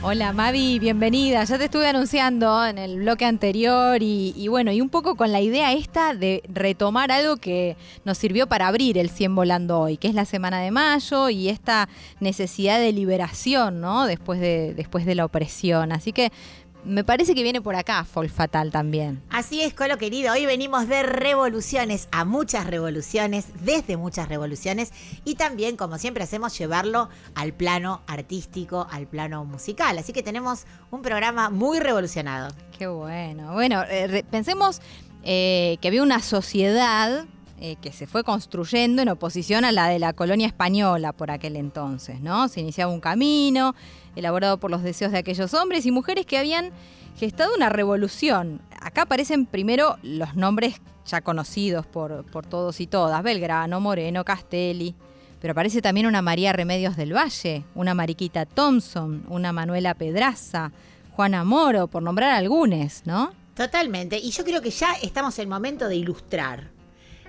Hola Mavi, bienvenida. Ya te estuve anunciando en el bloque anterior y, bueno, y un poco con la idea esta de retomar algo que nos sirvió para abrir el 100 volando hoy, que es la semana de mayo y esta necesidad de liberación, ¿no? Después de, después de la opresión. Así que me parece que viene por acá Folk Fatal también. Así es, Colo querido. Hoy venimos de revoluciones a muchas revoluciones, desde muchas revoluciones, y también, como siempre hacemos, llevarlo al plano artístico, al plano musical. Así que tenemos un programa muy revolucionado. Qué bueno. Bueno, eh, pensemos eh, que había una sociedad eh, que se fue construyendo en oposición a la de la colonia española por aquel entonces, ¿no? Se iniciaba un camino elaborado por los deseos de aquellos hombres y mujeres que habían gestado una revolución. Acá aparecen primero los nombres ya conocidos por, por todos y todas, Belgrano, Moreno, Castelli, pero aparece también una María Remedios del Valle, una Mariquita Thompson, una Manuela Pedraza, Juana Moro, por nombrar algunos, ¿no? Totalmente. Y yo creo que ya estamos en el momento de ilustrar.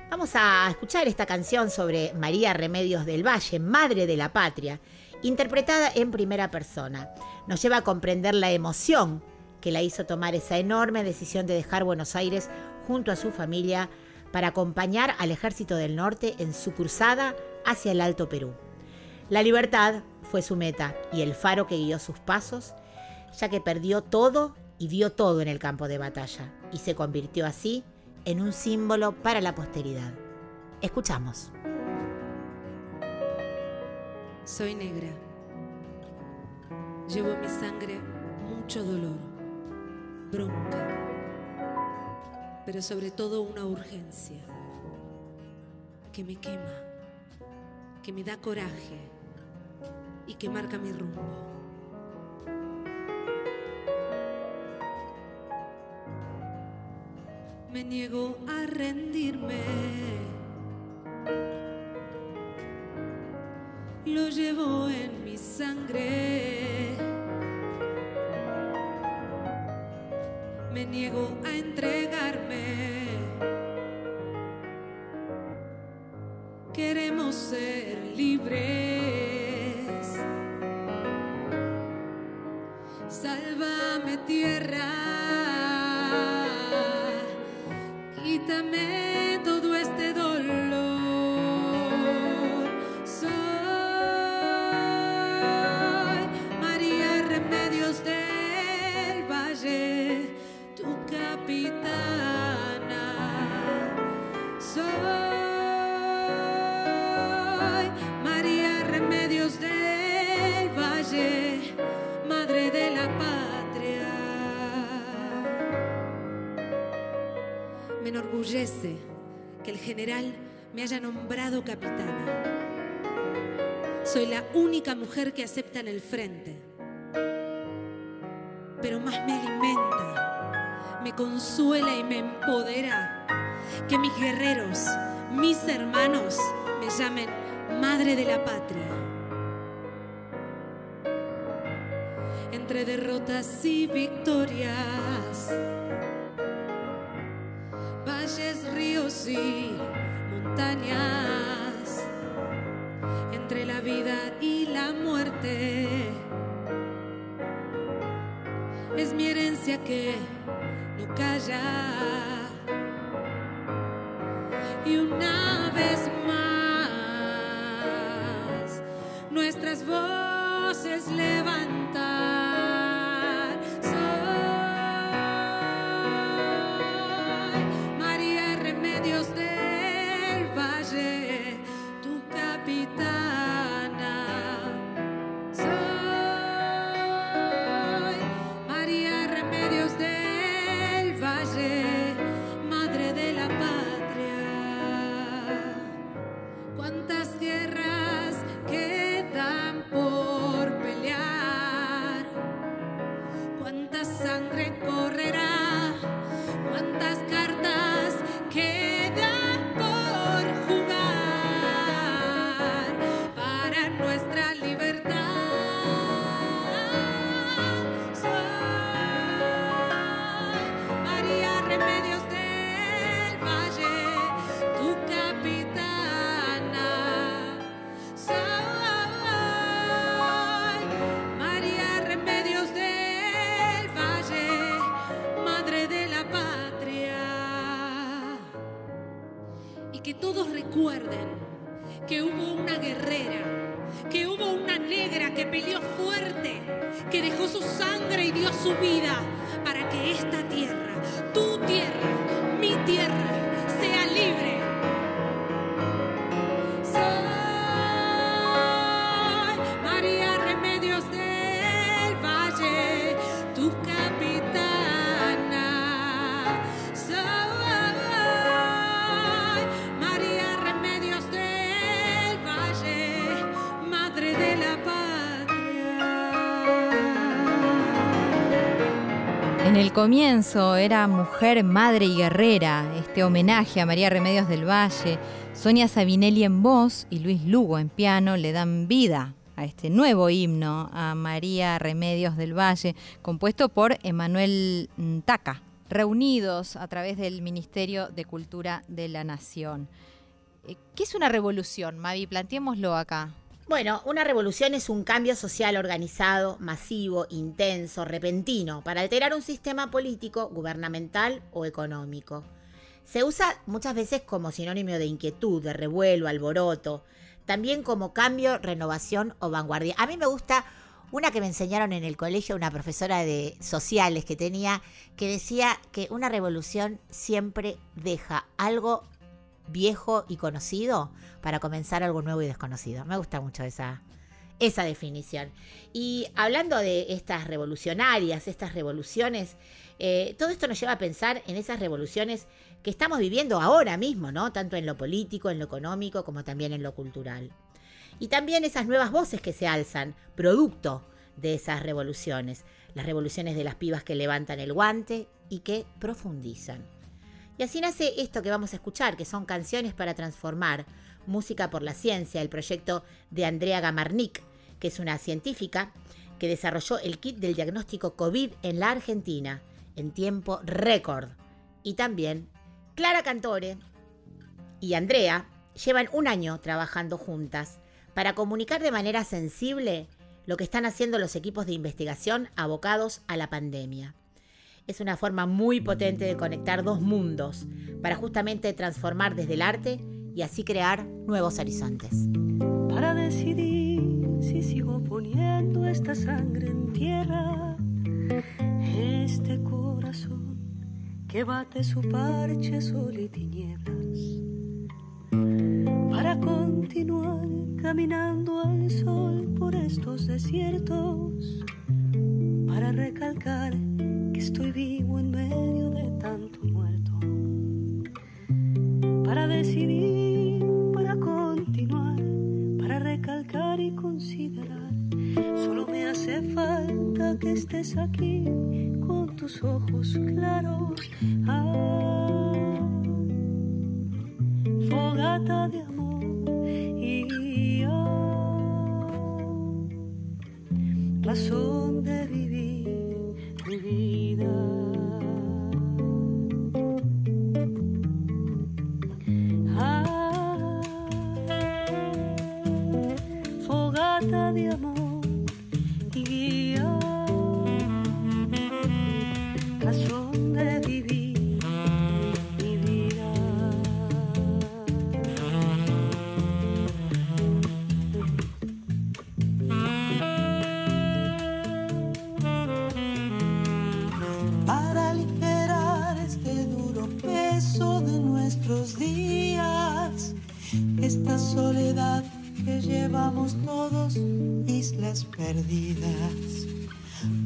Vamos a escuchar esta canción sobre María Remedios del Valle, Madre de la Patria, interpretada en primera persona. Nos lleva a comprender la emoción que la hizo tomar esa enorme decisión de dejar Buenos Aires junto a su familia para acompañar al Ejército del Norte en su cruzada hacia el Alto Perú. La libertad fue su meta y el faro que guió sus pasos, ya que perdió todo y dio todo en el campo de batalla y se convirtió así un símbolo para la posteridad. Escuchamos. Soy negra. Llevo en mi sangre mucho dolor, bronca, pero sobre todo una urgencia que me quema, que me da coraje y que marca mi rumbo. Me niego a rendirme. lo llevo en mi sangre. Me niego a entregarme. Queremos ser libres. Sálvame tierra. Que el general me haya nombrado capitana. Soy la única mujer que acepta en el frente. Pero más me alimenta, me consuela y me empodera que mis guerreros, mis hermanos, me llamen madre de la patria. Entre derrotas y victorias y montañas, entre la vida y la muerte. Es mi herencia que no calla. Y una vez más, nuestras voces levantar. Que hubo una guerrera, que hubo una negra que peleó fuerte, que dejó su sangre y dio su vida para que esta tierra, tu tierra, mi tierra, el comienzo era mujer, madre y guerrera, este homenaje a María Remedios del Valle. Sonia Sabinelli en voz y Luis Lugo en piano le dan vida a este nuevo himno a María Remedios del Valle, compuesto por Emanuel Taca, reunidos a través del Ministerio de Cultura de la Nación. Eh, ¿Qué es una revolución, Mavi? Planteémoslo acá. Bueno, una revolución es un cambio social organizado, masivo, intenso, repentino, para alterar un sistema político, gubernamental o económico. Se usa muchas veces como sinónimo de inquietud, de revuelo, alboroto, también como cambio, renovación o vanguardia. A mí me gusta una que me enseñaron en el colegio, una profesora de sociales que tenía, que decía que una revolución siempre deja algo viejo y conocido para comenzar algo nuevo y desconocido. Me gusta mucho esa, esa definición. Y hablando de estas revolucionarias, estas revoluciones, eh, todo esto nos lleva a pensar en esas revoluciones que estamos viviendo ahora mismo, ¿no? Tanto en lo político, en lo económico, como también en lo cultural. Y también esas nuevas voces que se alzan, producto de esas revoluciones. Las revoluciones de las pibas que levantan el guante y que profundizan. Y así nace esto que vamos a escuchar, que son canciones para transformar, música por la ciencia, el proyecto de Andrea Gamarnik, que es una científica que desarrolló el kit del diagnóstico COVID en la Argentina en tiempo récord. Y también Clara Cantore y Andrea llevan un año trabajando juntas para comunicar de manera sensible lo que están haciendo los equipos de investigación abocados a la pandemia. Es una forma muy potente de conectar dos mundos para justamente transformar desde el arte y así crear nuevos horizontes. para decidir si sigo poniendo esta sangre en tierra, este corazón que bate su parche sol y tinieblas, para continuar caminando al sol por estos desiertos, para recalcar estoy vivo en medio de tanto muerto para decidir, para continuar, para recalcar y considerar. Solo me hace falta que estés aquí con tus ojos claros. Ah, fogata de amor y ah, razón de vivir vida. Ah, fogata de amor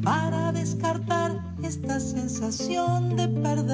para descartar esta sensación de perderlo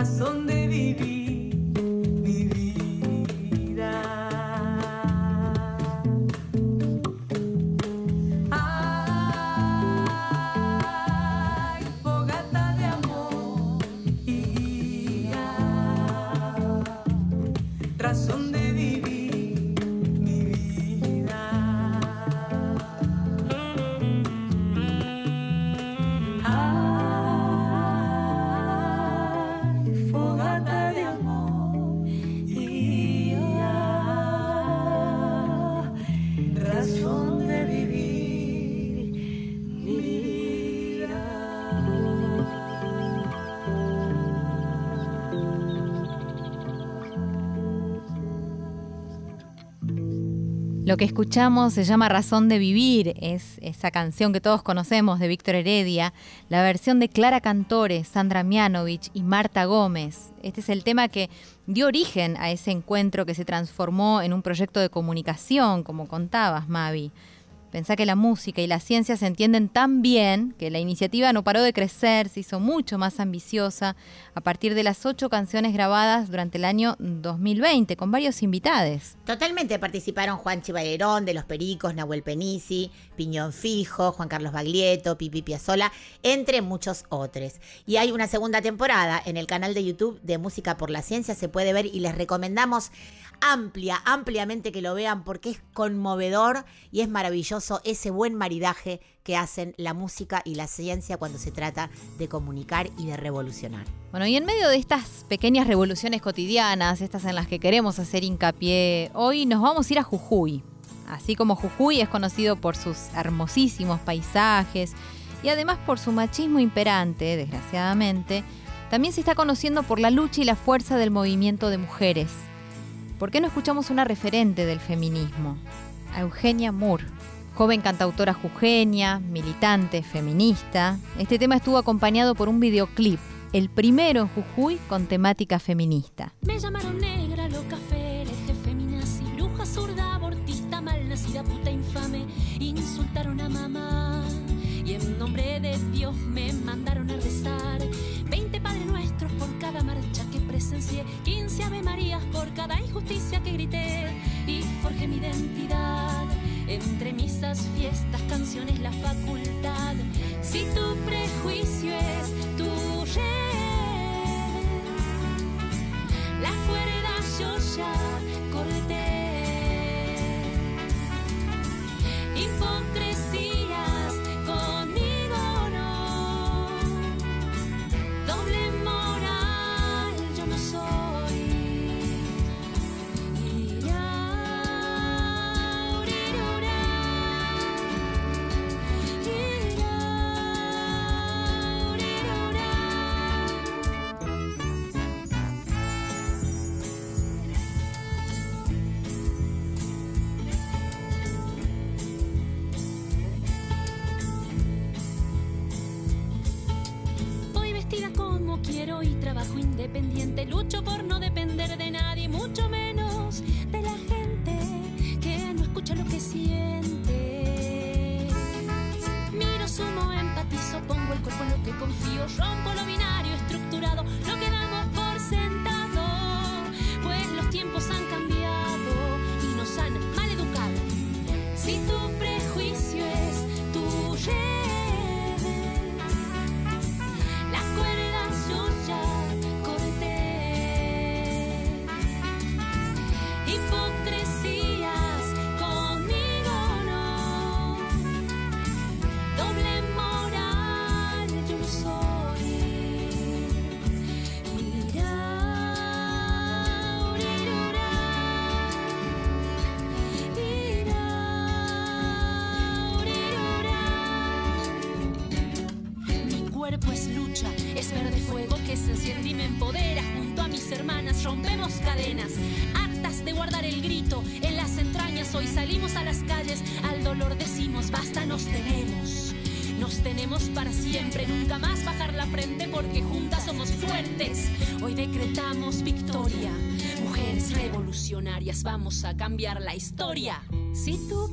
Razón que escuchamos se llama Razón de Vivir, es esa canción que todos conocemos de Víctor Heredia, la versión de Clara Cantore, Sandra Mianovich y Marta Gómez. Este es el tema que dio origen a ese encuentro que se transformó en un proyecto de comunicación, como contabas, Mavi. Pensá que la música y la ciencia se entienden tan bien que la iniciativa no paró de crecer, se hizo mucho más ambiciosa a partir de las ocho canciones grabadas durante el año 2020 con varios invitados. Totalmente participaron Juan Chivalerón de Los Pericos, Nahuel Penisi, Piñón Fijo, Juan Carlos Baglietto, Pipi Piazzola, entre muchos otros. Y hay una segunda temporada en el canal de YouTube de Música por la Ciencia, se puede ver y les recomendamos amplia, ampliamente que lo vean porque es conmovedor y es maravilloso ese buen maridaje que hacen la música y la ciencia cuando se trata de comunicar y de revolucionar. Bueno, y en medio de estas pequeñas revoluciones cotidianas, estas en las que queremos hacer hincapié, hoy nos vamos a ir a Jujuy. Así como Jujuy es conocido por sus hermosísimos paisajes y además por su machismo imperante, desgraciadamente, también se está conociendo por la lucha y la fuerza del movimiento de mujeres. ¿Por qué no escuchamos una referente del feminismo? Eugenia Moore, joven cantautora jujeña, militante, feminista. Este tema estuvo acompañado por un videoclip, el primero en Jujuy con temática feminista. Me llamaron negra, loca, fereje, feminazi, bruja, zurda, abortista, malnacida, puta, infame. Insultaron a mamá y en nombre de Dios me mandaron a rezar. 20 Padres Nuestros por cada marcha que presencié, 15 Ave Marías por cada injusticia que grité y forjé mi identidad. Entre misas, fiestas, canciones, la facultad. Si tu prejuicio es tu red, las cuerdas yo ya corté. Hipocresías vamos a cambiar la historia. Si tu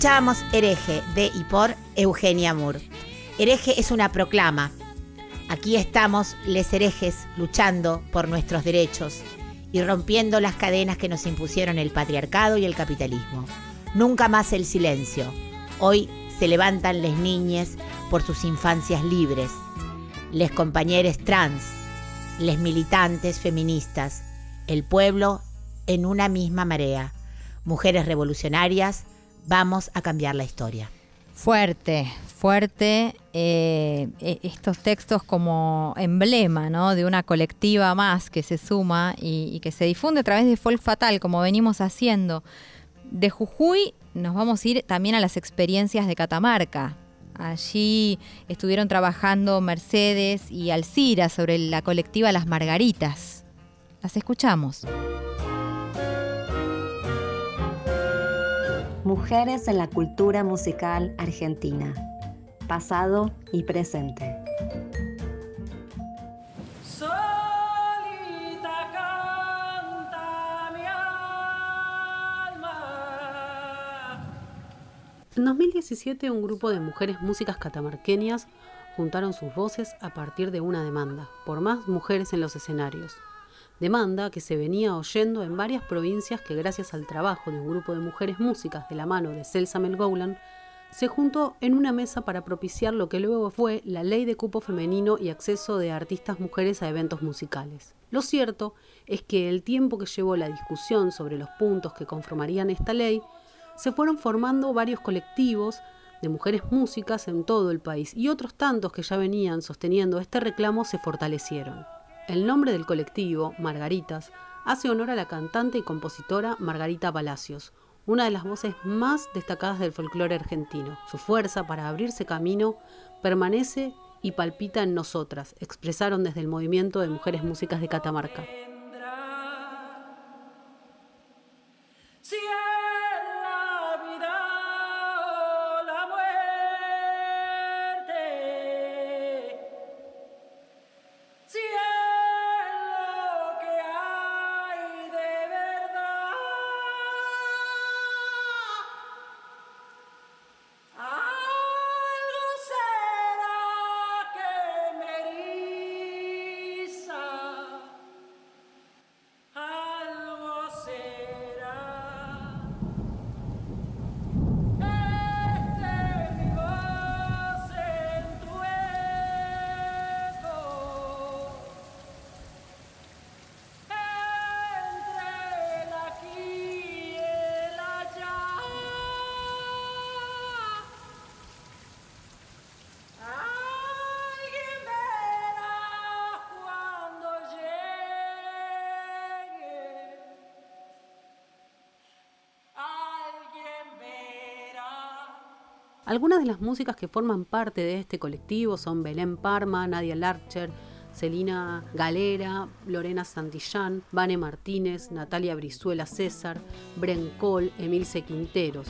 Escuchábamos Hereje de y por Eugenia Moore. Hereje es una proclama. Aquí estamos, les herejes, luchando por nuestros derechos y rompiendo las cadenas que nos impusieron el patriarcado y el capitalismo. Nunca más el silencio. Hoy se levantan les niñes por sus infancias libres, les compañeros trans, les militantes feministas, el pueblo en una misma marea. Mujeres revolucionarias, vamos a cambiar la historia. Fuerte, fuerte. eh, e- estos textos como emblema ¿no? de una colectiva más que se suma y, y que se difunde a través de Folk Fatal, como venimos haciendo. De Jujuy nos vamos a ir también a las experiencias de Catamarca. Allí estuvieron trabajando Mercedes y Alcira sobre la colectiva Las Margaritas. Las escuchamos. Mujeres en la cultura musical argentina, pasado y presente. En 2017, un grupo de mujeres músicas catamarqueñas juntaron sus voces a partir de una demanda por más mujeres en los escenarios. Demanda que se venía oyendo en varias provincias que gracias al trabajo de un grupo de mujeres músicas de la mano de Celsa Melgoulan se juntó en una mesa para propiciar lo que luego fue la ley de cupo femenino y acceso de artistas mujeres a eventos musicales. Lo cierto es que el tiempo que llevó la discusión sobre los puntos que conformarían esta ley, se fueron formando varios colectivos de mujeres músicas en todo el país y otros tantos que ya venían sosteniendo este reclamo se fortalecieron. El nombre del colectivo, Margaritas, hace honor a la cantante y compositora Margarita Palacios, una de las voces más destacadas del folclore argentino. Su fuerza para abrirse camino permanece y palpita en nosotras, expresaron desde el movimiento de mujeres músicas de Catamarca. Algunas de las músicas que forman parte de este colectivo son Belén Parma, Nadia Larcher, Celina Galera, Lorena Santillán, Vane Martínez, Natalia Brizuela César, Bren Cole, Emilce Quinteros.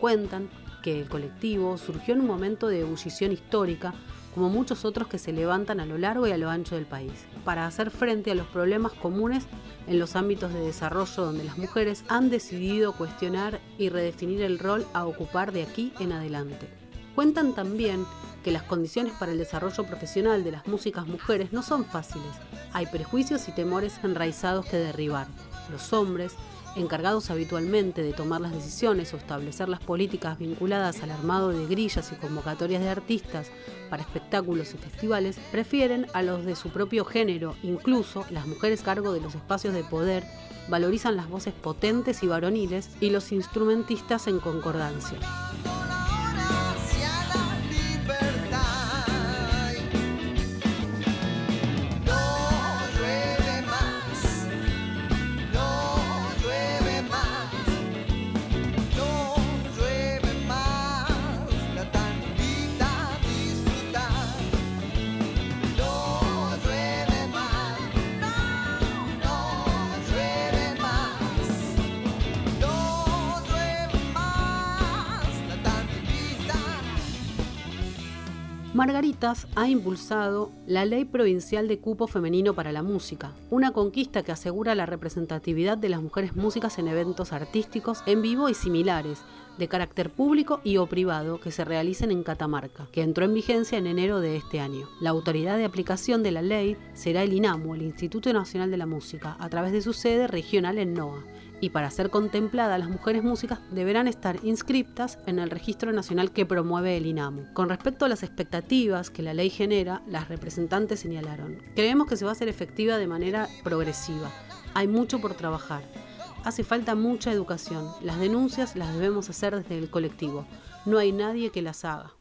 Cuentan que el colectivo surgió en un momento de ebullición histórica, como muchos otros que se levantan a lo largo y a lo ancho del país, para hacer frente a los problemas comunes en los ámbitos de desarrollo donde las mujeres han decidido cuestionar y redefinir el rol a ocupar de aquí en adelante. Cuentan también que las condiciones para el desarrollo profesional de las músicas mujeres no son fáciles. Hay prejuicios y temores enraizados que derribar. Los hombres, encargados habitualmente de tomar las decisiones o establecer las políticas vinculadas al armado de grillas y convocatorias de artistas para espectáculos y festivales, prefieren a los de su propio género, incluso las mujeres cargo de los espacios de poder valorizan las voces potentes y varoniles y los instrumentistas en concordancia. Margaritas ha impulsado la Ley Provincial de Cupo Femenino para la Música, una conquista que asegura la representatividad de las mujeres músicas en eventos artísticos en vivo y similares, de carácter público y o privado que se realicen en Catamarca, que entró en vigencia en enero de este año. La autoridad de aplicación de la ley será el INAMU, el Instituto Nacional de la Música, a través de su sede regional en NOA, y para ser contempladas las mujeres músicas deberán estar inscriptas en el registro nacional que promueve el INAMU. Con respecto a las expectativas que la ley genera, las representantes señalaron, creemos que se va a hacer efectiva de manera progresiva. Hay mucho por trabajar. Hace falta mucha educación. Las denuncias las debemos hacer desde el colectivo. No hay nadie que las haga.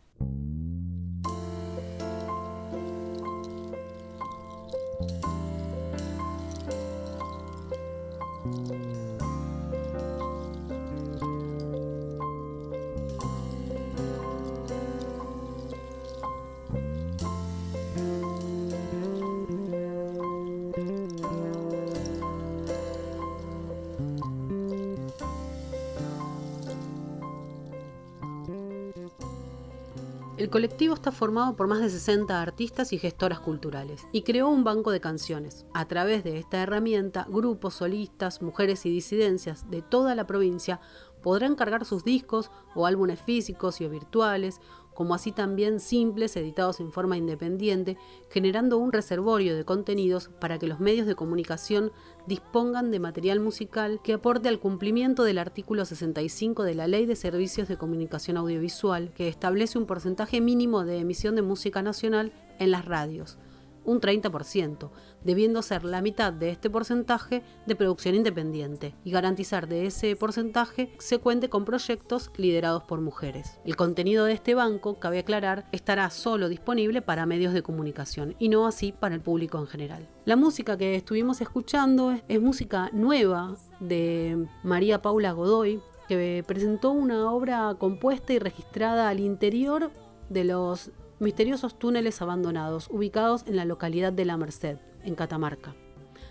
Colectivo está formado por más de 60 artistas y gestoras culturales y creó un banco de canciones. A través de esta herramienta, grupos, solistas, mujeres y disidencias de toda la provincia podrán cargar sus discos o álbumes físicos y virtuales como así también simples editados en forma independiente, generando un reservorio de contenidos para que los medios de comunicación dispongan de material musical que aporte al cumplimiento del artículo 65 de la Ley de Servicios de Comunicación Audiovisual, que establece un porcentaje mínimo de emisión de música nacional en las radios un 30%, debiendo ser la mitad de este porcentaje de producción independiente y garantizar de ese porcentaje se cuente con proyectos liderados por mujeres. El contenido de este banco, cabe aclarar, estará solo disponible para medios de comunicación y no así para el público en general. La música que estuvimos escuchando es, música nueva de María Paula Godoy, que presentó una obra compuesta y registrada al interior de los misteriosos túneles abandonados ubicados en la localidad de La Merced, en Catamarca.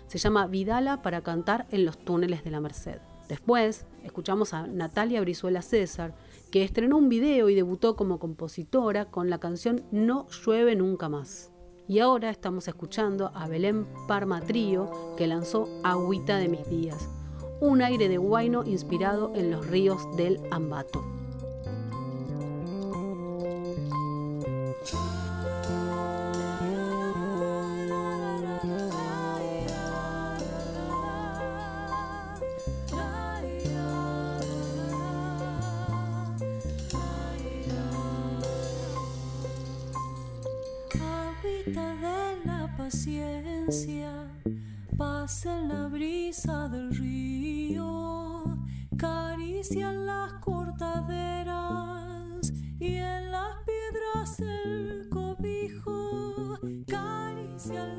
Se llama Vidala para cantar en los túneles de La Merced. Después escuchamos a Natalia Brizuela César, que estrenó un video y debutó como compositora con la canción No llueve nunca más. Y ahora estamos escuchando a Belén Parma Trío, que lanzó Agüita de mis días, un aire de guaino inspirado en los ríos del Ambato. Y en las piedras el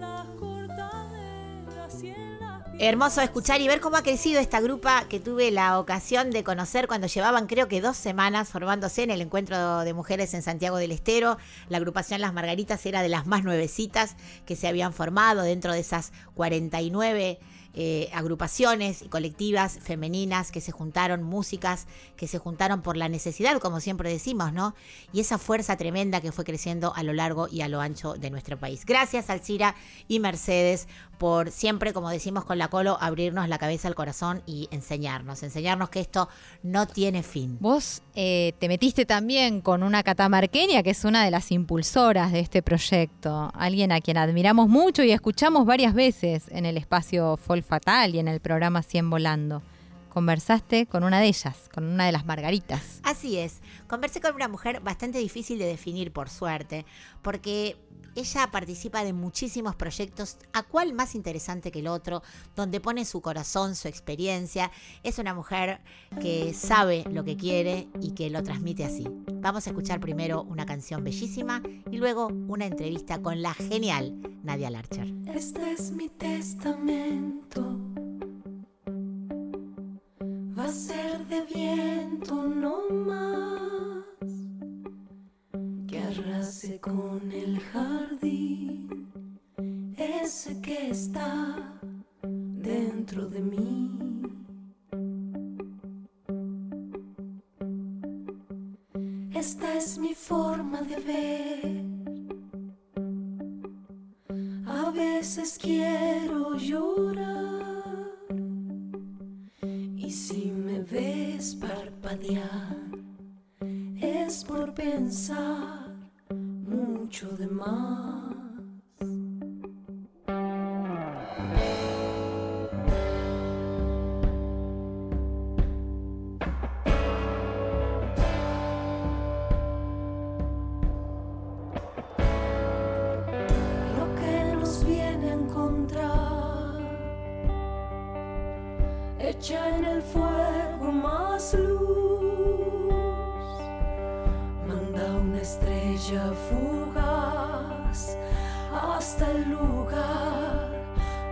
las cortaderas y en Hermoso escuchar y ver cómo ha crecido esta grupa que tuve la ocasión de conocer cuando llevaban creo que dos semanas formándose en el encuentro de mujeres en Santiago del Estero. La agrupación Las Margaritas era de las más nuevecitas que se habían formado dentro de esas 49 eh, agrupaciones y colectivas femeninas que se juntaron, músicas que se juntaron por la necesidad, como siempre decimos, ¿no? Y esa fuerza tremenda que fue creciendo a lo largo y a lo ancho de nuestro país. Gracias, Alcira y Mercedes, por siempre, como decimos con la Colo, abrirnos la cabeza al corazón y enseñarnos, enseñarnos que esto no tiene fin. Vos eh, te metiste también con una catamarqueña que es una de las impulsoras de este proyecto, alguien a quien admiramos mucho y escuchamos varias veces en el espacio Folk Fatal y en el programa 100 Volando. Conversaste con una de ellas, con una de las Margaritas. Así es, conversé con una mujer bastante difícil de definir, por suerte, porque ella participa de muchísimos proyectos, a cuál más interesante que el otro, donde pone su corazón, su experiencia. Es una mujer que sabe lo que quiere y que lo transmite así. Vamos a escuchar primero una canción bellísima y luego una entrevista con la genial Nadia Larcher. Este es mi testamento. Va a ser de viento no más arrase con el jardín ese que está dentro de mí. Esta es mi forma de ver. A veces quiero llorar y si me ves parpadear es por pensar mucho de más. Lo que nos viene a encontrar echa en el fuego hasta el lugar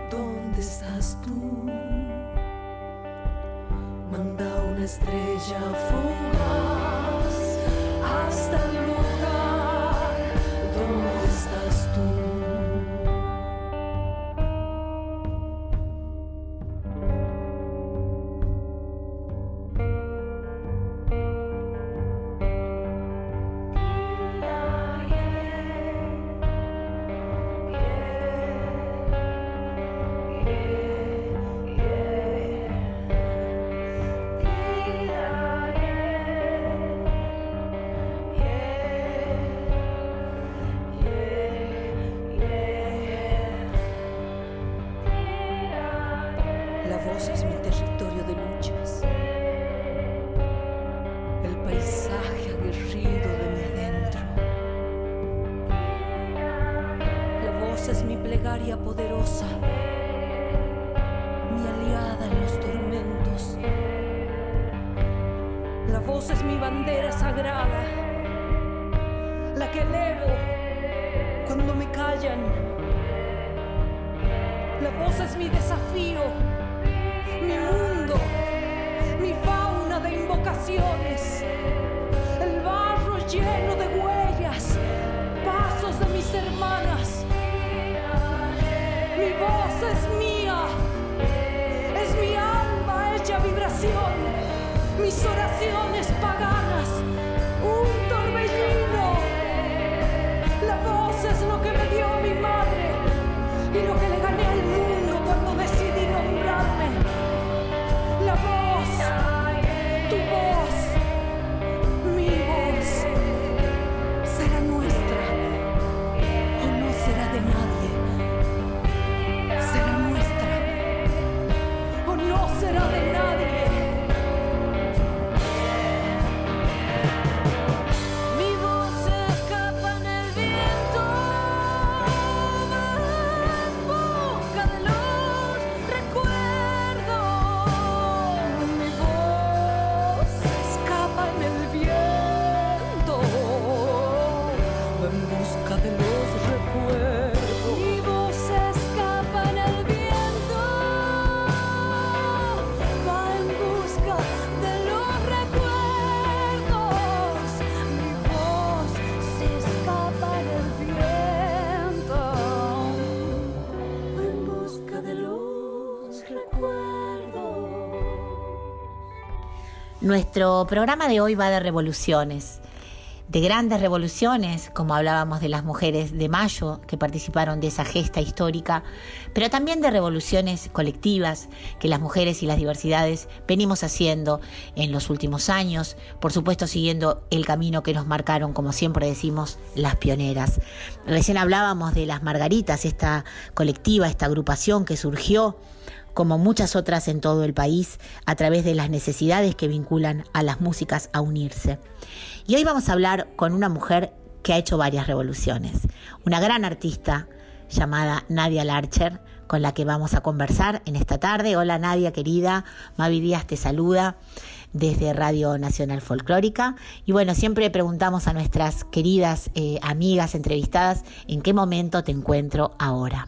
donde estás tú, manda una estrella fugaz hasta el Nuestro programa de hoy va de revoluciones, de grandes revoluciones, como hablábamos de las mujeres de Mayo que participaron de esa gesta histórica, pero también de revoluciones colectivas que las mujeres y las diversidades venimos haciendo en los últimos años, por supuesto siguiendo el camino que nos marcaron, como siempre decimos, las pioneras. Recién hablábamos de las Margaritas, esta colectiva, esta agrupación que surgió como muchas otras en todo el país, a través de las necesidades que vinculan a las músicas a unirse. Y hoy vamos a hablar con una mujer que ha hecho varias revoluciones, una gran artista llamada Nadia Larcher, con la que vamos a conversar en esta tarde. Hola Nadia querida, Mavi Díaz te saluda desde Radio Nacional Folclórica. Y bueno, siempre preguntamos a nuestras queridas eh, amigas entrevistadas en qué momento te encuentro ahora.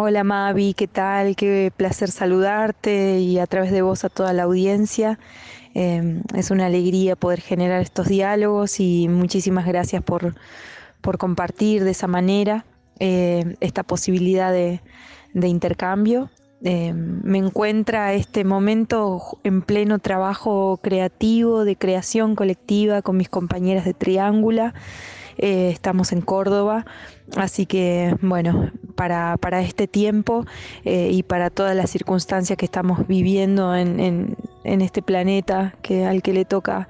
Hola Mavi, ¿qué tal? Qué placer saludarte y a través de vos a toda la audiencia. Em, es una alegría poder generar estos diálogos y muchísimas gracias por, compartir de esa manera eh, esta posibilidad de, intercambio. Em, me encuentra este momento en pleno trabajo creativo, de creación colectiva con mis compañeras de Triángula. Eh, estamos en Córdoba, así que bueno, para, para este tiempo eh, y para todas las circunstancias que estamos viviendo en, en, este planeta que, al que le toca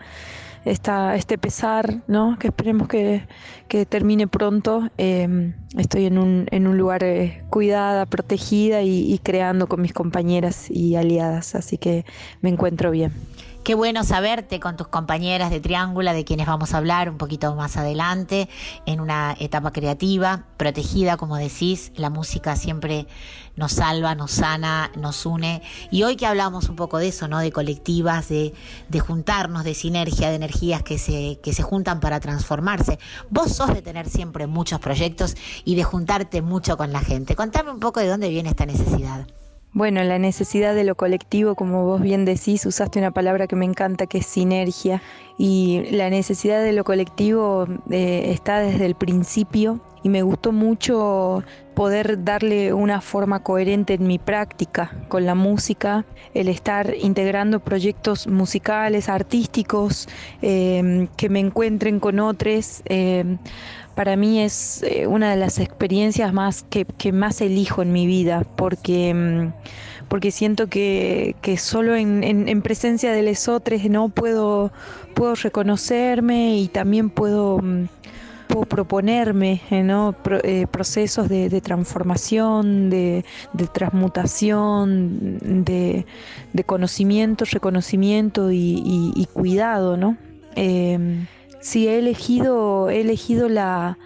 esta, este pesar, ¿no? que esperemos que, que termine pronto. Em, estoy en un, en un lugar eh, cuidada, protegida y creando con mis compañeras y aliadas, así que me encuentro bien. Qué bueno saberte con tus compañeras de Triángula, de quienes vamos a hablar un poquito más adelante, en una etapa creativa, protegida, como decís. La música siempre nos salva, nos sana, nos une. Y hoy que hablamos un poco de eso, ¿no? De colectivas, de, de juntarnos, de sinergia, de energías que se, que se juntan para transformarse. Vos sos de tener siempre muchos proyectos y de juntarte mucho con la gente. Contame un poco de dónde viene esta necesidad. Bueno, la necesidad de lo colectivo, como vos bien decís, usaste una palabra que me encanta, que es sinergia, y la necesidad de lo colectivo eh, está desde el principio y me gustó mucho poder darle una forma coherente en mi práctica con la música, el estar integrando proyectos musicales, artísticos, eh, que me encuentren con otros. Eh, para mí es eh, una de las experiencias más que, más elijo en mi vida, porque, mm, porque siento que, solo en, presencia de lesotres no puedo, puedo reconocerme y también puedo, mm, proponerme ¿no? Eh, procesos de, transformación, de, transmutación, de, conocimiento, reconocimiento y, cuidado, ¿no? Sí, he elegido, he elegido la,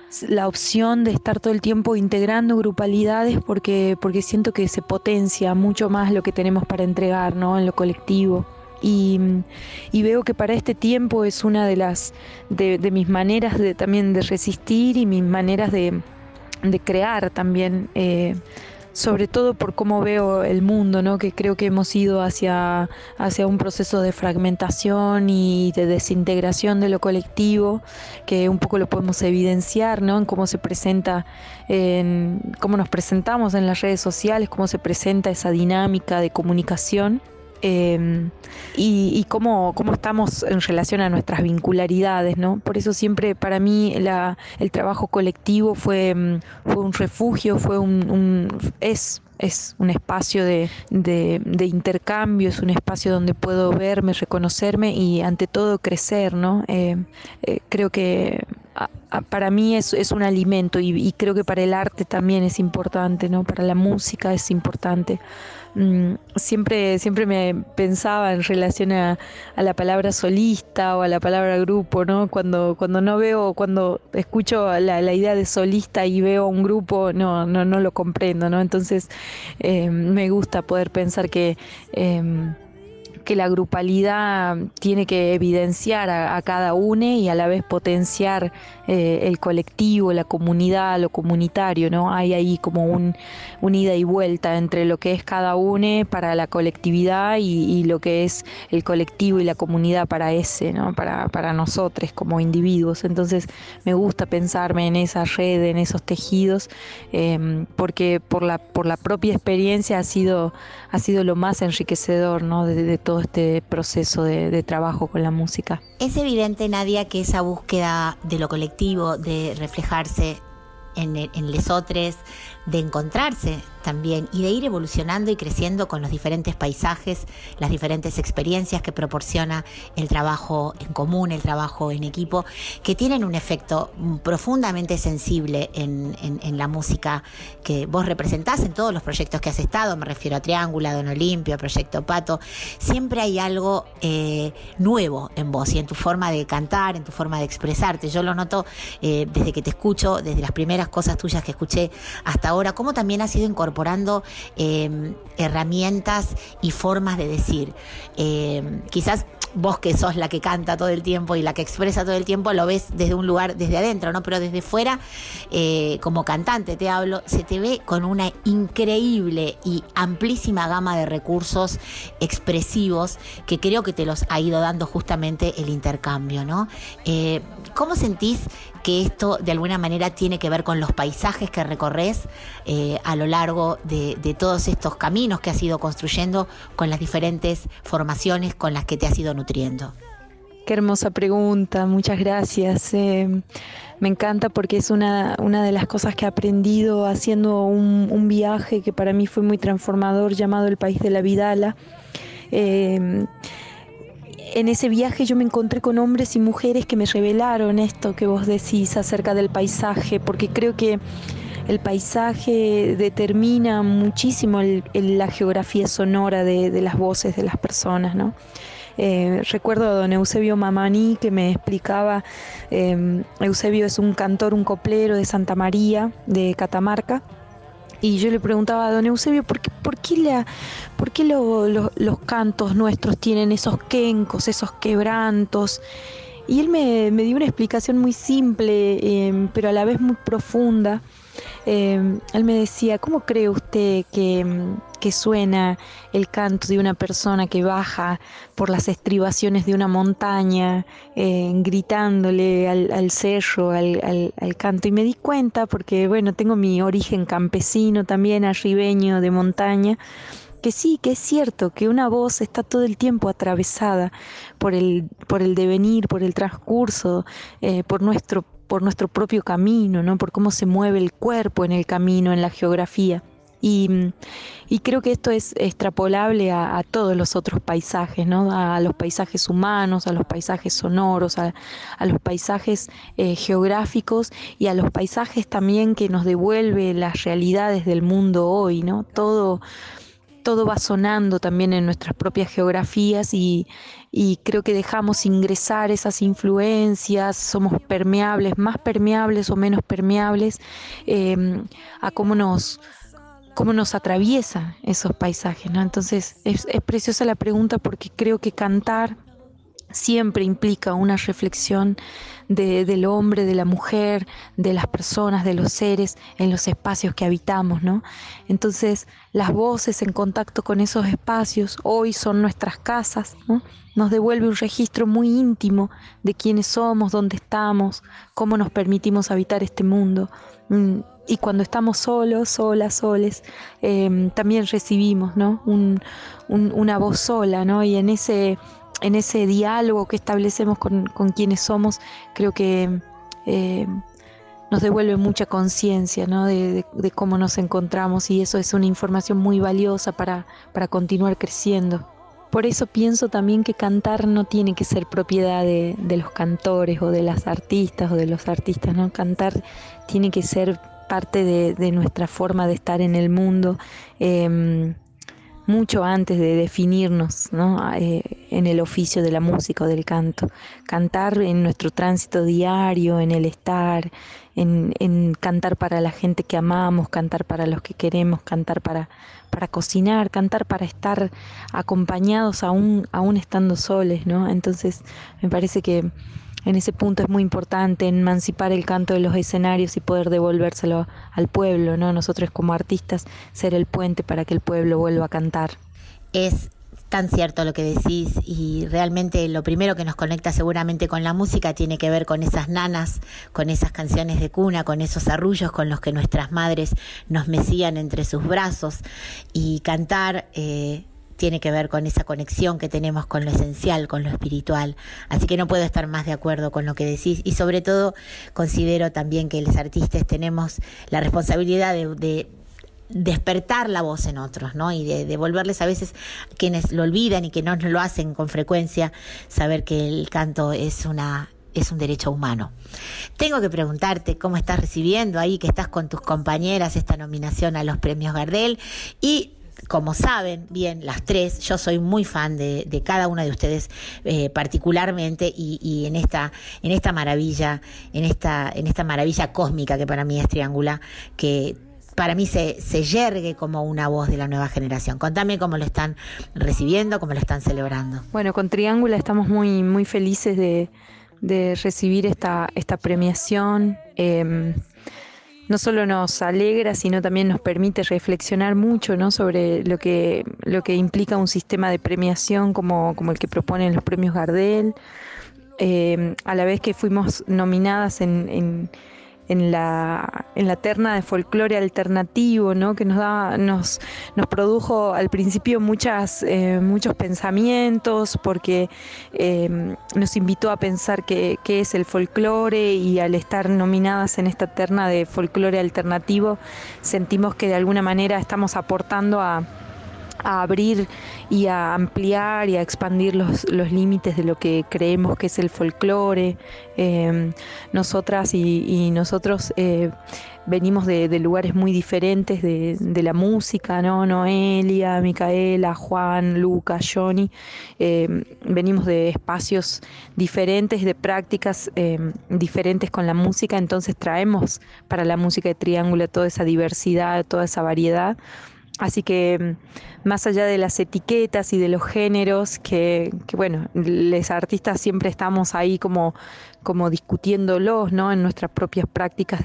opción de estar todo el tiempo integrando grupalidades porque, porque siento que se potencia mucho más lo que tenemos para entregar ¿no? en lo colectivo. Y, veo que para este tiempo es una de las de, mis maneras de, también de resistir y mis maneras de, crear también. Eh, sobre todo por cómo veo el mundo, ¿no? que creo que hemos ido hacia, hacia un proceso de fragmentación y de desintegración de lo colectivo, que un poco lo podemos evidenciar ¿no? en cómo se presenta, en cómo nos presentamos en las redes sociales, cómo se presenta esa dinámica de comunicación. Em, y, cómo, cómo, estamos en relación a nuestras vincularidades, ¿no? Por eso siempre para mí el trabajo colectivo fue, mm, fue un refugio, fue un, es es un espacio de, intercambio, es un espacio donde puedo verme, reconocerme y ante todo crecer, ¿no? Eh, eh, creo que para mí es, es un alimento y, y, creo que para el arte también es importante, ¿no? Para la música es importante. Mm, siempre, siempre me pensaba en relación a, la palabra solista o a la palabra grupo, ¿no? Cuando, cuando no veo, cuando escucho la, idea de solista y veo un grupo, no, no, no lo comprendo, ¿no? Entonces eh, me gusta poder pensar que em, que la grupalidad tiene que evidenciar a, cada uno y a la vez potenciar eh, el colectivo, la comunidad, lo comunitario, ¿no? Hay ahí como un, ida y vuelta entre lo que es cada uno para la colectividad y, lo que es el colectivo y la comunidad para ese, ¿no? Para, nosotros como individuos. Entonces me gusta pensarme en esa red, en esos tejidos, em, porque por la, por la propia experiencia ha sido, ha sido lo más enriquecedor, ¿no? De, de todo todo este proceso de, de trabajo con la música. Es evidente, Nadia, que esa búsqueda de lo colectivo, de reflejarse en, en lesotres, de encontrarse también y de ir evolucionando y creciendo con los diferentes paisajes, las diferentes experiencias que proporciona el trabajo en común, el trabajo en equipo, que tienen un efecto profundamente sensible en, la música que vos representás en todos los proyectos que has estado, me refiero a Triángulo, Don Olimpio, Proyecto Pato, siempre hay algo eh, nuevo en vos y en tu forma de cantar, en tu forma de expresarte. Yo lo noto eh, desde que te escucho, desde las primeras cosas tuyas que escuché hasta ahora, cómo también has ido incorporando em, herramientas y formas de decir. Em, quizás vos que sos la que canta todo el tiempo y la que expresa todo el tiempo, lo ves desde un lugar, desde adentro, ¿no? Pero desde fuera, eh, como cantante te hablo, se te ve con una increíble y amplísima gama de recursos expresivos que creo que te los ha ido dando justamente el intercambio, ¿no? Eh, ¿Cómo sentís que esto de alguna manera tiene que ver con los paisajes que recorres eh, a lo largo de, todos estos caminos que has ido construyendo con las diferentes formaciones con las que te has ido nutriendo. Qué hermosa pregunta, muchas gracias. Eh, me encanta porque es una, una, de las cosas que he aprendido haciendo un, viaje que para mí fue muy transformador llamado El País de la Vidala. Eh, en ese viaje yo me encontré con hombres y mujeres que me revelaron esto que vos decís acerca del paisaje, porque creo que el paisaje determina muchísimo la geografía sonora de, las voces de las personas, ¿no? Eh, recuerdo a don Eusebio Mamani que me explicaba, eh, Eusebio es un cantor, un coplero de Santa María, de Catamarca, y yo le preguntaba a don Eusebio, ¿por qué, por qué, la, por qué los cantos nuestros tienen esos quencos, esos quebrantos? Y él me, dio una explicación muy simple, em, pero a la vez muy profunda. Em, él me decía, ¿cómo cree usted que, em, que, suena el canto de una persona que baja por las estribaciones de una montaña, eh, gritándole al, al, al, canto? Y me di cuenta, porque bueno, tengo mi origen campesino también, arribeño de montaña, que sí, que es cierto que una voz está todo el tiempo atravesada por el, por el devenir, por el transcurso, eh, por nuestro por nuestro propio camino, ¿no? por cómo se mueve el cuerpo en el camino, en la geografía. Y, creo que esto es extrapolable a, todos los otros paisajes, ¿no? a, los paisajes humanos, a los paisajes sonoros, a, los paisajes eh, geográficos y a los paisajes también que nos devuelve las realidades del mundo hoy. ¿no? Todo, todo va sonando también en nuestras propias geografías y, creo que dejamos ingresar esas influencias, somos permeables, más permeables o menos permeables em, a cómo nos, cómo nos atraviesa esos paisajes. ¿no? Entonces es, preciosa la pregunta porque creo que cantar siempre implica una reflexión del hombre, de la mujer, de las personas, de los seres en los espacios que habitamos, ¿no? Entonces, las voces en contacto con esos espacios hoy son nuestras casas, ¿no? Nos devuelve un registro muy íntimo de quiénes somos, dónde estamos, cómo nos permitimos habitar este mundo. Mm, y cuando estamos solos, solas, soles, em, también recibimos ¿no? una voz sola, ¿no? Y en ese en ese diálogo que establecemos con, quienes somos, creo que eh, nos devuelve mucha conciencia de, cómo nos encontramos y eso es una información muy valiosa para, para continuar creciendo. Por eso pienso también que cantar no tiene que ser propiedad de, los cantores o de las artistas o de los artistas, ¿no? Cantar tiene que ser parte de, nuestra forma de estar en el mundo. Em, mucho antes de definirnos eh, en el oficio de la música o del canto. Cantar en nuestro tránsito diario, en el estar, en, cantar para la gente que amamos, cantar para los que queremos, cantar para, para cocinar, cantar para estar acompañados aún, aún estando soles. ¿no? Entonces me parece que en ese punto es muy importante emancipar el canto de los escenarios y poder devolvérselo al pueblo, ¿no? Nosotros como artistas ser el puente para que el pueblo vuelva a cantar. Es tan cierto lo que decís y realmente lo primero que nos conecta seguramente con la música tiene que ver con esas nanas, con esas canciones de cuna, con esos arrullos con los que nuestras madres nos mecían entre sus brazos y cantar eh, tiene que ver con esa conexión que tenemos con lo esencial, con lo espiritual. Así que no puedo estar más de acuerdo con lo que decís y sobre todo considero también que los artistas tenemos la responsabilidad de, despertar la voz en otros, ¿no? Y de devolverles a veces quienes lo olvidan y que no lo hacen con frecuencia, saber que el canto es una es un derecho humano. Tengo que preguntarte cómo estás recibiendo ahí que estás con tus compañeras esta nominación a los premios Gardel y como saben bien las tres, yo soy muy fan de, cada una de ustedes eh, particularmente y, en esta en esta maravilla, en esta en esta maravilla cósmica que para mí es Triángula, que para mí se, se yergue como una voz de la nueva generación. Contame cómo lo están recibiendo, cómo lo están celebrando. Bueno, con Triángula estamos muy muy felices de, recibir esta, esta premiación. Em, no solo nos alegra, sino también nos permite reflexionar mucho ¿no? sobre lo que, lo que implica un sistema de premiación como, como el que proponen los premios Gardel. Eh, a la vez que fuimos nominadas en la, en la terna de folclore alternativo, ¿no? que nos, da, nos, nos produjo al principio muchas, eh, muchos pensamientos, porque em, nos invitó a pensar qué es el folclore y al estar nominadas en esta terna de folclore alternativo, sentimos que de alguna manera estamos aportando a a abrir y a ampliar y a expandir los, los límites de lo que creemos que es el folclore. Em, nosotras y, nosotros eh, venimos de, lugares muy diferentes de, la música, ¿no? Noelia, Micaela, Juan, Luca, Johnny. Em, venimos de espacios diferentes, de prácticas em, diferentes con la música, entonces traemos para la música de Triángulo toda esa diversidad, toda esa variedad. Así que más allá de las etiquetas y de los géneros, que, bueno, los artistas siempre estamos ahí como como discutiéndolos ¿no? en nuestras propias prácticas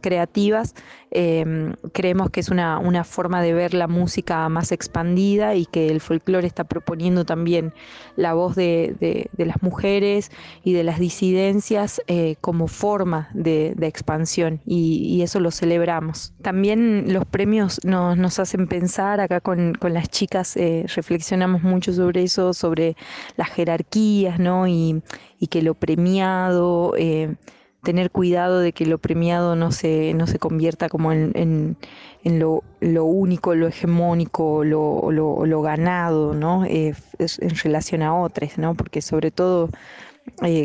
creativas, em, creemos que es una, una, forma de ver la música más expandida y que el folclore está proponiendo también la voz de, de, las mujeres y de las disidencias eh, como forma de, expansión y, eso lo celebramos. También los premios nos, nos hacen pensar, acá con, con las chicas eh, reflexionamos mucho sobre eso, sobre las jerarquías ¿no? y, y que lo premiado, eh, tener cuidado de que lo premiado no se, no se convierta como en, en, lo, único, lo hegemónico, lo, lo, ganado, ¿no? Eh, en relación a otros, ¿no? Porque sobre todo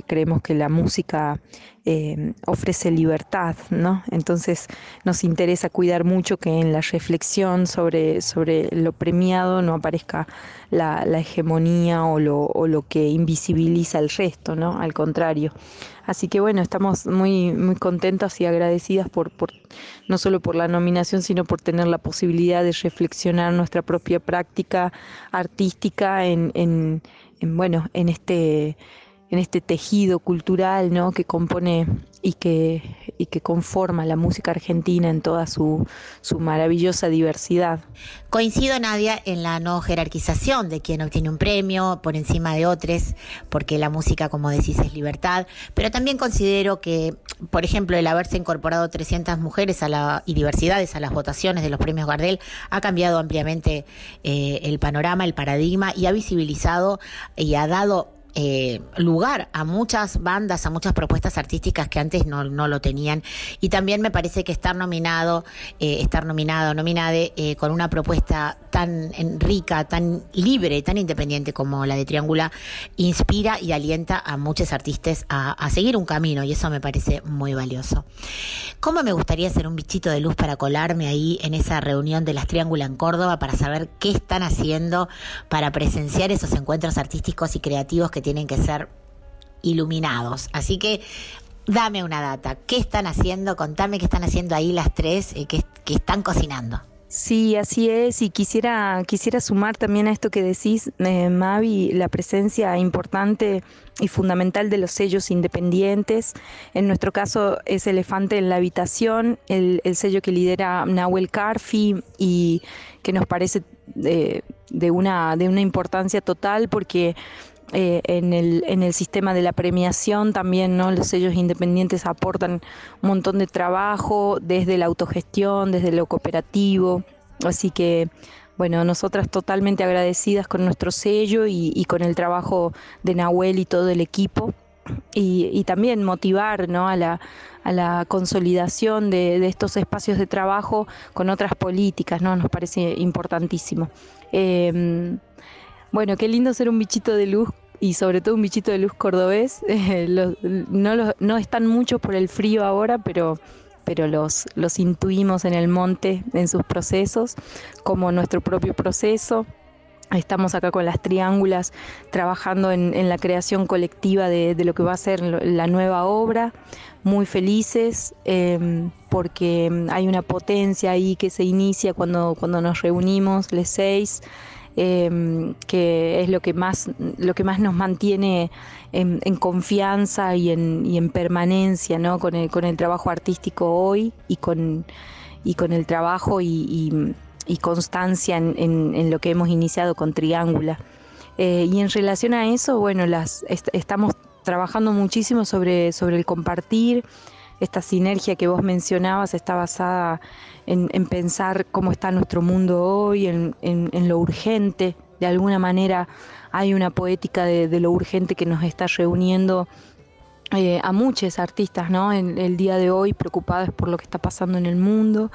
creemos que la música eh, ofrece libertad, ¿no? Entonces nos interesa cuidar mucho que en la reflexión sobre, sobre lo premiado no aparezca la, hegemonía o lo, lo, que invisibiliza el resto, ¿no? Al contrario. Así que bueno, estamos muy, muy contentas y agradecidas por, por, no solo por la nominación, sino por tener la posibilidad de reflexionar nuestra propia práctica artística en, en bueno, en este en este tejido cultural ¿no? que compone y que, y que conforma la música argentina en toda su, su, maravillosa diversidad. Coincido, Nadia, en la no jerarquización de quien obtiene un premio por encima de otros, porque la música, como decís, es libertad, pero también considero que, por ejemplo, el haberse incorporado 300 mujeres y diversidades a las votaciones de los premios Gardel ha cambiado ampliamente eh, el panorama, el paradigma y ha visibilizado y ha dado eh, lugar a muchas bandas, a muchas propuestas artísticas que antes no, no lo tenían. Y también me parece que estar nominado, eh, estar nominado, nominade, eh, con una propuesta tan rica, tan libre, tan independiente como la de Triángula, inspira y alienta a muchos artistas a, a seguir un camino y eso me parece muy valioso. ¿Cómo me gustaría ser un bichito de luz para colarme ahí en esa reunión de las Triángula en Córdoba para saber qué están haciendo para presenciar esos encuentros artísticos y creativos que tienen que ser iluminados. Así que dame una data. ¿Qué están haciendo? Contame qué están haciendo ahí las tres eh, que, están cocinando. Sí, así es, y quisiera, quisiera sumar también a esto que decís, eh, Mavi, la presencia importante y fundamental de los sellos independientes. En nuestro caso es Elefante en la Habitación, el, sello que lidera Nahuel Carfi y que nos parece de, de, una, de una importancia total porque eh, en, el, en el sistema de la premiación también, ¿no? Los sellos independientes aportan un montón de trabajo desde la autogestión, desde lo cooperativo. Así que bueno, nosotras totalmente agradecidas con nuestro sello y, con el trabajo de Nahuel y todo el equipo. Y, también motivar ¿no? a, la, a la consolidación de, estos espacios de trabajo con otras políticas, ¿no? Nos parece importantísimo. Em, bueno, qué lindo ser un bichito de luz y sobre todo un bichito de luz cordobés. no, no están muchos por el frío ahora, pero pero los, los intuimos en el monte, en sus procesos, como nuestro propio proceso. Estamos acá con las triángulas trabajando en, la creación colectiva de, lo que va a ser la nueva obra, muy felices em, porque hay una potencia ahí que se inicia cuando, cuando nos reunimos, les seis. Em, que es lo que más, lo que más nos mantiene en, confianza y en, permanencia ¿no? con, el, con el trabajo artístico hoy y con, y con el trabajo y, constancia en, lo que hemos iniciado con Triángula. Eh, y en relación a eso, bueno, las, estamos trabajando muchísimo sobre, sobre el compartir, esta sinergia que vos mencionabas está basada en, pensar cómo está nuestro mundo hoy, en, lo urgente. De alguna manera hay una poética de, lo urgente que nos está reuniendo eh, a muchos artistas ¿no? en el día de hoy preocupados por lo que está pasando en el mundo.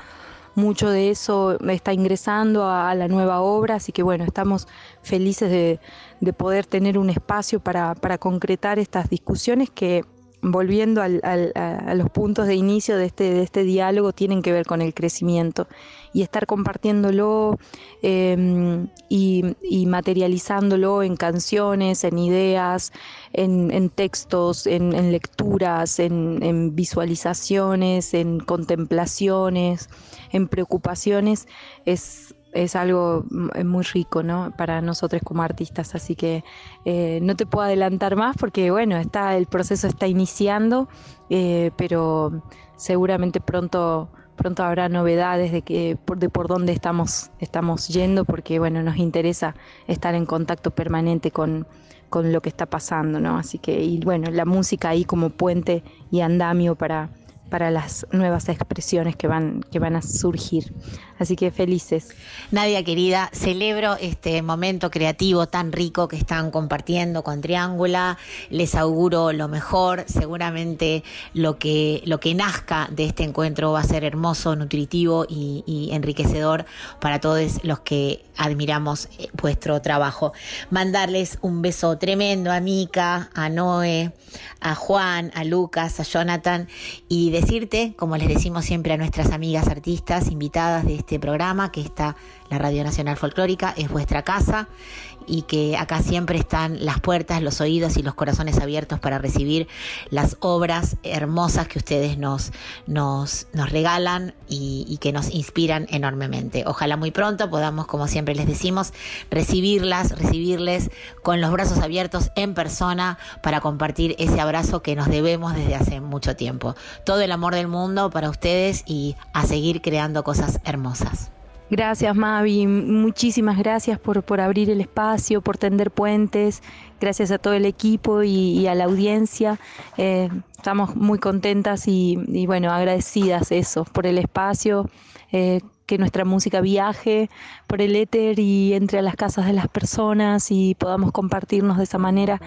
Mucho de eso está ingresando a, la nueva obra, así que bueno, estamos felices de, poder tener un espacio para, para concretar estas discusiones que volviendo a los puntos de inicio de este, de este diálogo, tienen que ver con el crecimiento y estar compartiéndolo em, y, materializándolo en canciones, en ideas, en, textos, en, lecturas, en, visualizaciones, en contemplaciones, en preocupaciones, es es algo muy rico ¿no? para nosotros como artistas, así que eh, no te puedo adelantar más porque bueno, está, el proceso está iniciando, eh, pero seguramente pronto, pronto habrá novedades de, que, de por dónde estamos, estamos yendo, porque bueno, nos interesa estar en contacto permanente con, con lo que está pasando, ¿no? Así que, y bueno, la música ahí como puente y andamio para, para las nuevas expresiones que van, que van a surgir. Así que felices. Nadia querida, celebro este momento creativo tan rico que están compartiendo con Triángula. Les auguro lo mejor. Seguramente lo que, lo que nazca de este encuentro va a ser hermoso, nutritivo y, y enriquecedor para todos los que admiramos eh, vuestro trabajo. Mandarles un beso tremendo a Mica, a Noé, a Juan, a Lucas, a Jonathan y decirte, como les decimos siempre a nuestras amigas artistas invitadas de este programa, que está la Radio Nacional Folclórica, es vuestra casa y que acá siempre están las puertas, los oídos y los corazones abiertos para recibir las obras hermosas que ustedes nos, nos, nos regalan y, y que nos inspiran enormemente. Ojalá muy pronto podamos, como siempre les decimos, recibirlas, recibirles con los brazos abiertos en persona para compartir ese abrazo que nos debemos desde hace mucho tiempo. Todo el amor del mundo para ustedes y a seguir creando cosas hermosas. Gracias Mavi, muchísimas gracias por, por abrir el espacio, por tender puentes, gracias a todo el equipo y, a la audiencia. Eh, estamos muy contentas y, bueno, agradecidas eso, por el espacio, eh, que nuestra música viaje por el éter y entre a las casas de las personas y podamos compartirnos de esa manera,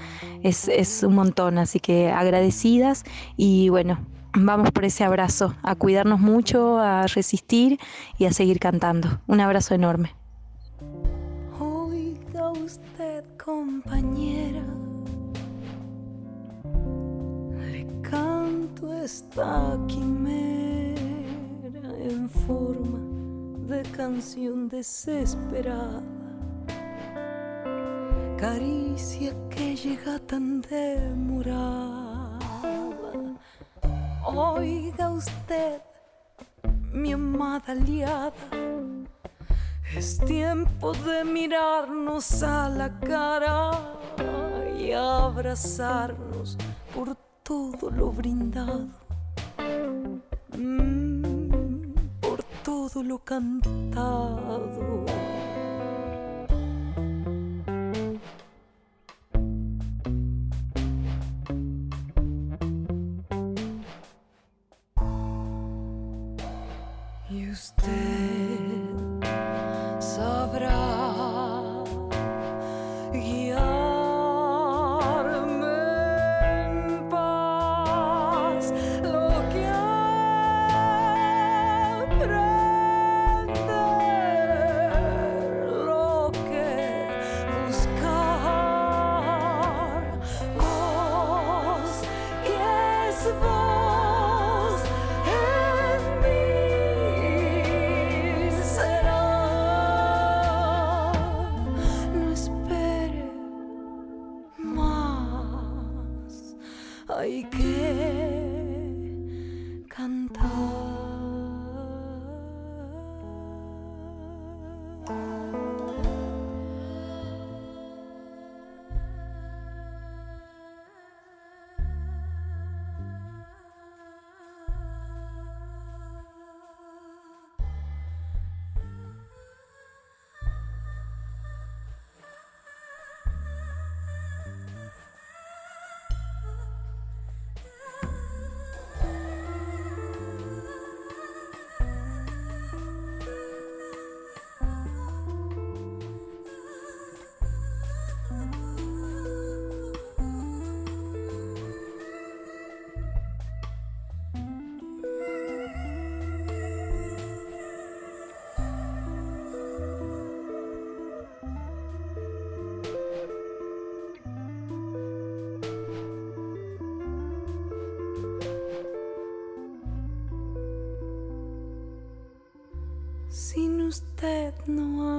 es, es un montón, así que agradecidas y bueno, vamos por ese abrazo, a cuidarnos mucho, a resistir y a seguir cantando. Un abrazo enorme. Oiga usted, compañera, le canto esta quimera en forma de canción desesperada. Caricia que llega tan demorada Oiga usted, mi amada aliada, es tiempo de mirarnos a la cara y abrazarnos por todo lo brindado, mm, por todo lo cantado. Usted sabrá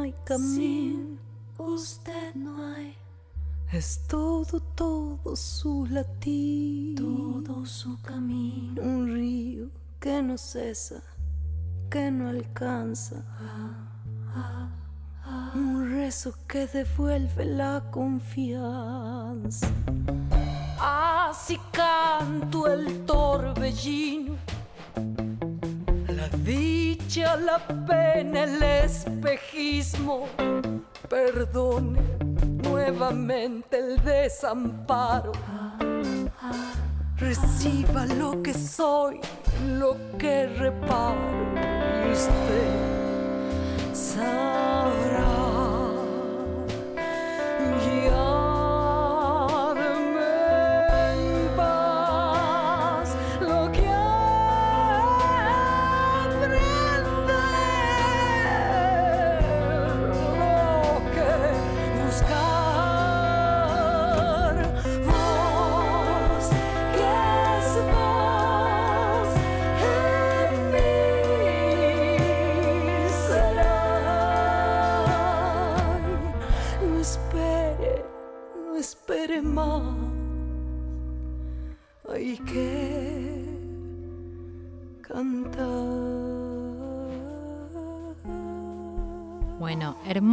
hay camino. usted no hay. Es todo, todo su latir. Todo su camino. Un río que no cesa, que no alcanza. Un rezo que devuelve la confianza. Así canto el torbellino. La pena, el espejismo. Perdone nuevamente el desamparo. Reciba lo que soy, lo que reparo. Y usted sabrá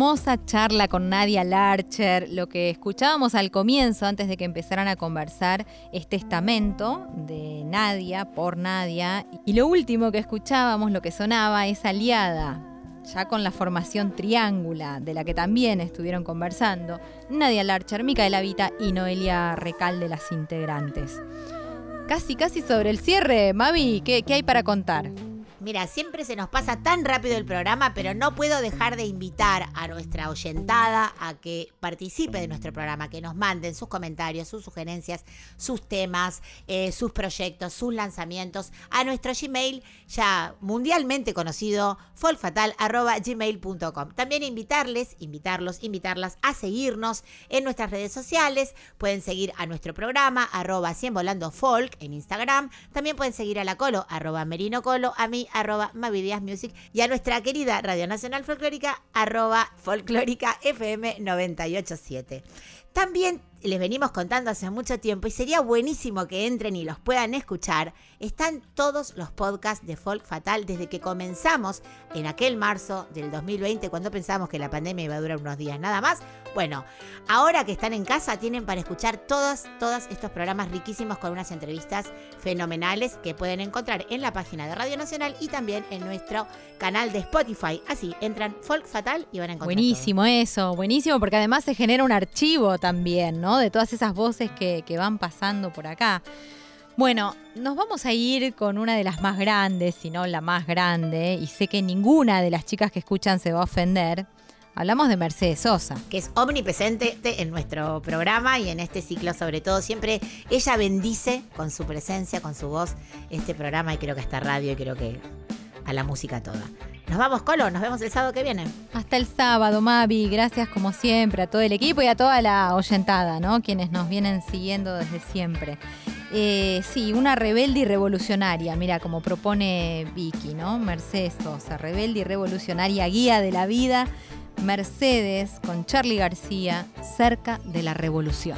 hermosa charla con Nadia Larcher. Lo que escuchábamos al comienzo, antes de que empezaran a conversar, es testamento de Nadia, por Nadia. Y lo último que escuchábamos, lo que sonaba, es aliada, ya con la formación triángula, de la que también estuvieron conversando, Nadia Larcher, Micaela Vita y Noelia Recalde, las integrantes. Casi, casi sobre el cierre, Mavi, ¿qué, qué hay para contar? Mira, siempre se nos pasa tan rápido el programa, pero no puedo dejar de invitar a nuestra oyentada a que participe de nuestro programa, que nos manden sus comentarios, sus sugerencias, sus temas, eh, sus proyectos, sus lanzamientos a nuestro Gmail ya mundialmente conocido, folkfatal.gmail.com. También invitarles, invitarlos, invitarlas a seguirnos en nuestras redes sociales. Pueden seguir a nuestro programa, arroba 100 volando folk en Instagram. También pueden seguir a la Colo, arroba Merino Colo, a mí, arroba Mavidias Music y a nuestra querida Radio Nacional Folclórica, arroba Folclórica FM 987. También les venimos contando hace mucho tiempo y sería buenísimo que entren y los puedan escuchar. Están todos los podcasts de Folk Fatal desde que comenzamos en aquel marzo del 2020 cuando pensábamos que la pandemia iba a durar unos días nada más. Bueno, ahora que están en casa tienen para escuchar todos, todos estos programas riquísimos con unas entrevistas fenomenales que pueden encontrar en la página de Radio Nacional y también en nuestro canal de Spotify. Así, entran Folk Fatal y van a encontrar Buenísimo eso, buenísimo, porque además se genera un archivo también, ¿no? De todas esas voces que, que van pasando por acá. Bueno, nos vamos a ir con una de las más grandes, si no la más grande, y sé que ninguna de las chicas que escuchan se va a ofender. Hablamos de Mercedes Sosa. que es omnipresente en nuestro programa y en este ciclo sobre todo. Siempre ella bendice con su presencia, con su voz, este programa y creo que esta radio y creo que a la música toda. Nos vamos, Colo, nos vemos el sábado que viene. Hasta el sábado, Mavi. Gracias como siempre a todo el equipo y a toda la oyentada, ¿no? Quienes nos vienen siguiendo desde siempre. Eh, sí, una rebelde y revolucionaria, mira, como propone Vicky, ¿no? Mercedes Sosa, rebelde y revolucionaria, guía de la vida. Mercedes con Charlie García, cerca de la revolución.